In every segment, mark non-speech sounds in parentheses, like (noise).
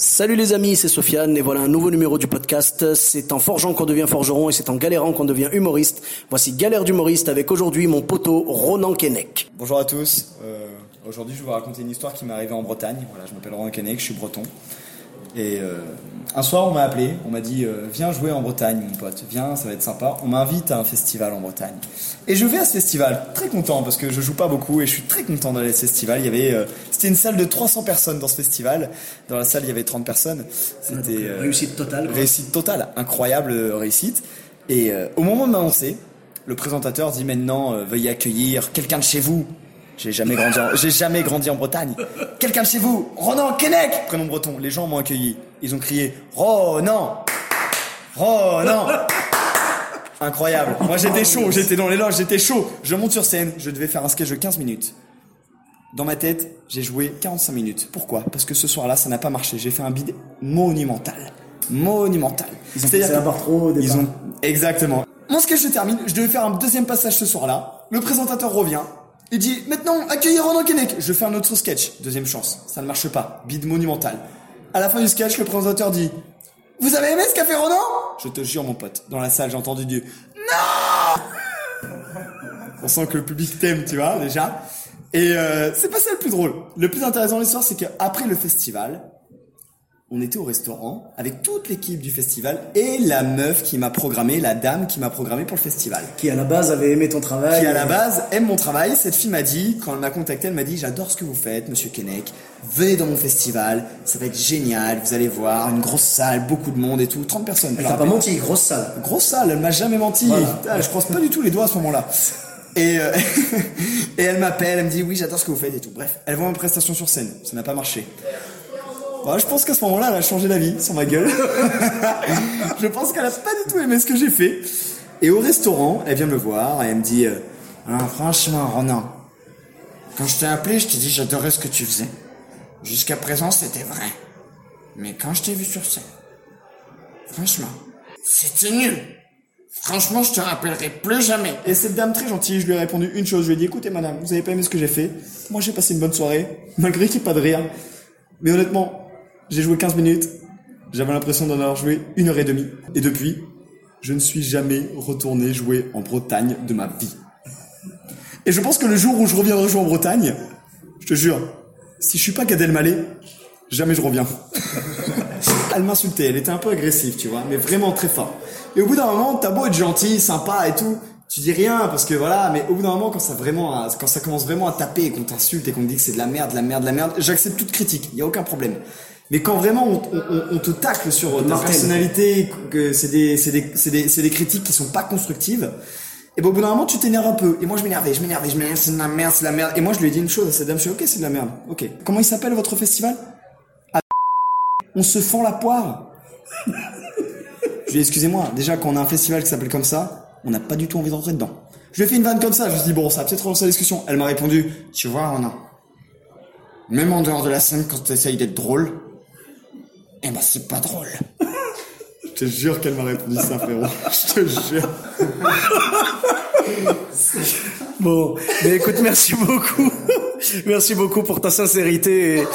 Salut les amis, c'est Sofiane et voilà un nouveau numéro du podcast. C'est en forgeant qu'on devient forgeron et c'est en galérant qu'on devient humoriste. Voici Galère d'humoriste avec aujourd'hui mon poteau Ronan Kennec. Bonjour à tous. Euh, aujourd'hui, je vais vous raconter une histoire qui m'est arrivée en Bretagne. Voilà, je m'appelle Ronan Kennec, je suis breton. Et euh, un soir, on m'a appelé, on m'a dit euh, Viens jouer en Bretagne, mon pote, viens, ça va être sympa. On m'invite à un festival en Bretagne. Et je vais à ce festival, très content, parce que je joue pas beaucoup et je suis très content d'aller à ce festival. Il y avait, euh, c'était une salle de 300 personnes dans ce festival. Dans la salle, il y avait 30 personnes. C'était Réussite totale. quoi. réussite totale, incroyable réussite. Et au moment de m'annoncer, le présentateur dit maintenant veuillez accueillir quelqu'un de chez vous. J'ai jamais grandi, en, j'ai jamais grandi en Bretagne. Quelqu'un de chez vous, Ronan Kennec, prénom breton. Les gens m'ont accueilli. Ils ont crié Ronan, Ronan. Incroyable. Moi j'étais chaud, j'étais dans les loges, j'étais chaud. Je monte sur scène, je devais faire un sketch de 15 minutes. Dans ma tête, j'ai joué 45 minutes. Pourquoi? Parce que ce soir-là, ça n'a pas marché. J'ai fait un bid monumental. Monumental. Ils ont C'est-à-dire que- trop au Ils ont... Exactement. Mon sketch se termine, je devais faire un deuxième passage ce soir-là. Le présentateur revient. Il dit, maintenant, accueillez Ronan Kennec. Je fais un autre sketch. Deuxième chance. Ça ne marche pas. Bid monumental. À la fin du sketch, le présentateur dit, vous avez aimé ce qu'a fait Ronan? Je te jure, mon pote. Dans la salle, j'ai entendu du, non On sent que le public t'aime, tu vois, déjà. Et euh, c'est pas ça le plus drôle. Le plus intéressant de l'histoire, c'est qu'après le festival, on était au restaurant avec toute l'équipe du festival et la meuf qui m'a programmé, la dame qui m'a programmé pour le festival. Qui à la base avait aimé ton travail. Qui à la base aime mon travail. Cette fille m'a dit, quand elle m'a contacté, elle m'a dit j'adore ce que vous faites, monsieur Kennec. Venez dans mon festival, ça va être génial. Vous allez voir, une grosse salle, beaucoup de monde et tout, 30 personnes. Elle t'a pas menti, grosse salle. Grosse salle, elle m'a jamais menti. Voilà. Putain, je croise pas du tout les doigts à ce moment-là. Et, euh, (laughs) et elle m'appelle, elle me dit oui, j'adore ce que vous faites et tout. Bref, elle voit ma prestation sur scène, ça n'a pas marché. Bon, je pense qu'à ce moment-là, elle a changé d'avis sur ma gueule. (laughs) je pense qu'elle a pas du tout aimé ce que j'ai fait. Et au restaurant, elle vient me voir et elle me dit euh, Alors, franchement, Ronan, quand je t'ai appelé, je t'ai dit j'adorais ce que tu faisais. Jusqu'à présent, c'était vrai. Mais quand je t'ai vu sur scène, franchement, c'était nul. Franchement, je te rappellerai plus jamais. Et cette dame très gentille, je lui ai répondu une chose. Je lui ai dit, écoutez, madame, vous avez pas aimé ce que j'ai fait. Moi, j'ai passé une bonne soirée, malgré qu'il n'y ait pas de rire. Mais honnêtement, j'ai joué 15 minutes. J'avais l'impression d'en avoir joué une heure et demie. Et depuis, je ne suis jamais retourné jouer en Bretagne de ma vie. Et je pense que le jour où je reviendrai jouer en Bretagne, je te jure, si je suis pas Gad Elmaleh, jamais je reviens. (laughs) elle m'insultait, elle était un peu agressive, tu vois, mais vraiment très fort. Et au bout d'un moment, t'as beau être gentil, sympa et tout, tu dis rien parce que voilà, mais au bout d'un moment, quand ça vraiment, quand ça commence vraiment à taper et qu'on t'insulte et qu'on te dit que c'est de la merde, de la merde, de la merde, j'accepte toute critique, il y a aucun problème. Mais quand vraiment on, on- on te tacle sur ta personnalité, que c'est des, c'est des, c'est des, c'est des critiques qui sont pas constructives, et ben au bout d'un moment, tu t'énerves un peu. Et moi, je m'énervais, je m'énervais, je m'énervais, c'est de la merde, c'est de la merde. Et moi, je lui ai dit une chose à cette dame, je dit, ok, c'est de la merde. Ok. Comment il s'appelle votre festival? À On se fend la poire. je lui ai dit, excusez-moi, déjà, quand on a un festival qui s'appelle comme ça, on n'a pas du tout envie de rentrer dedans. Je lui ai fait une vanne comme ça, je me suis dit, bon, ça va peut-être relancer la discussion. Elle m'a répondu, tu vois, Ronan, même en dehors de la scène, quand tu essayes d'être drôle, eh ben, c'est pas drôle. Je te jure qu'elle m'a répondu ça, frérot. (laughs) Je te jure. Bon, mais écoute, merci beaucoup. merci beaucoup pour ta sincérité et,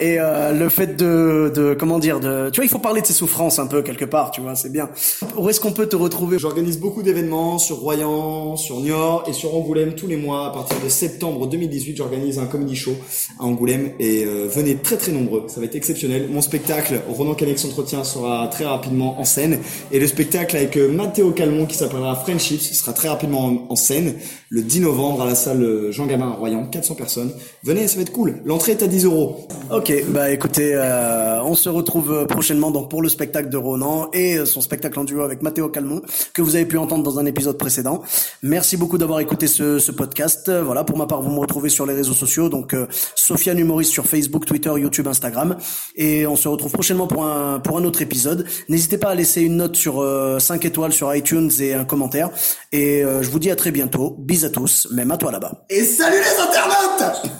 et, euh, le fait de, de, comment dire, de, tu vois, il faut parler de ses souffrances un peu quelque part, tu vois, c'est bien. Où est-ce qu'on peut te retrouver? J'organise beaucoup d'événements sur Royan, sur Niort et sur Angoulême tous les mois. À partir de septembre 2018, j'organise un comedy show à Angoulême et euh, venez très très nombreux. Ça va être exceptionnel. Mon spectacle, Ronan Canex s'entretient, sera très rapidement en scène et le spectacle avec euh, Matteo Calmon qui s'appellera Friendships sera très rapidement en, en scène le 10 novembre à la salle euh, Jean Gabin à Royan, 400 personnes. Venez, ça va être cool. L'entrée est à 10 euros. Ok, bah écoutez, euh, on se retrouve prochainement donc pour le spectacle de Ronan et son spectacle en duo avec Mathéo Calmon que vous avez pu entendre dans un épisode précédent. Merci beaucoup d'avoir écouté ce, ce, podcast. Voilà, pour ma part, vous me retrouvez sur les réseaux sociaux, donc euh, Sofiane Humoriste sur Facebook, Twitter, YouTube, Instagram, et on se retrouve prochainement pour un pour un autre épisode. N'hésitez pas à laisser une note sur 5 étoiles sur iTunes et un commentaire. Et je vous dis à très bientôt. Bis à tous, même à toi là-bas. Et salut les internautes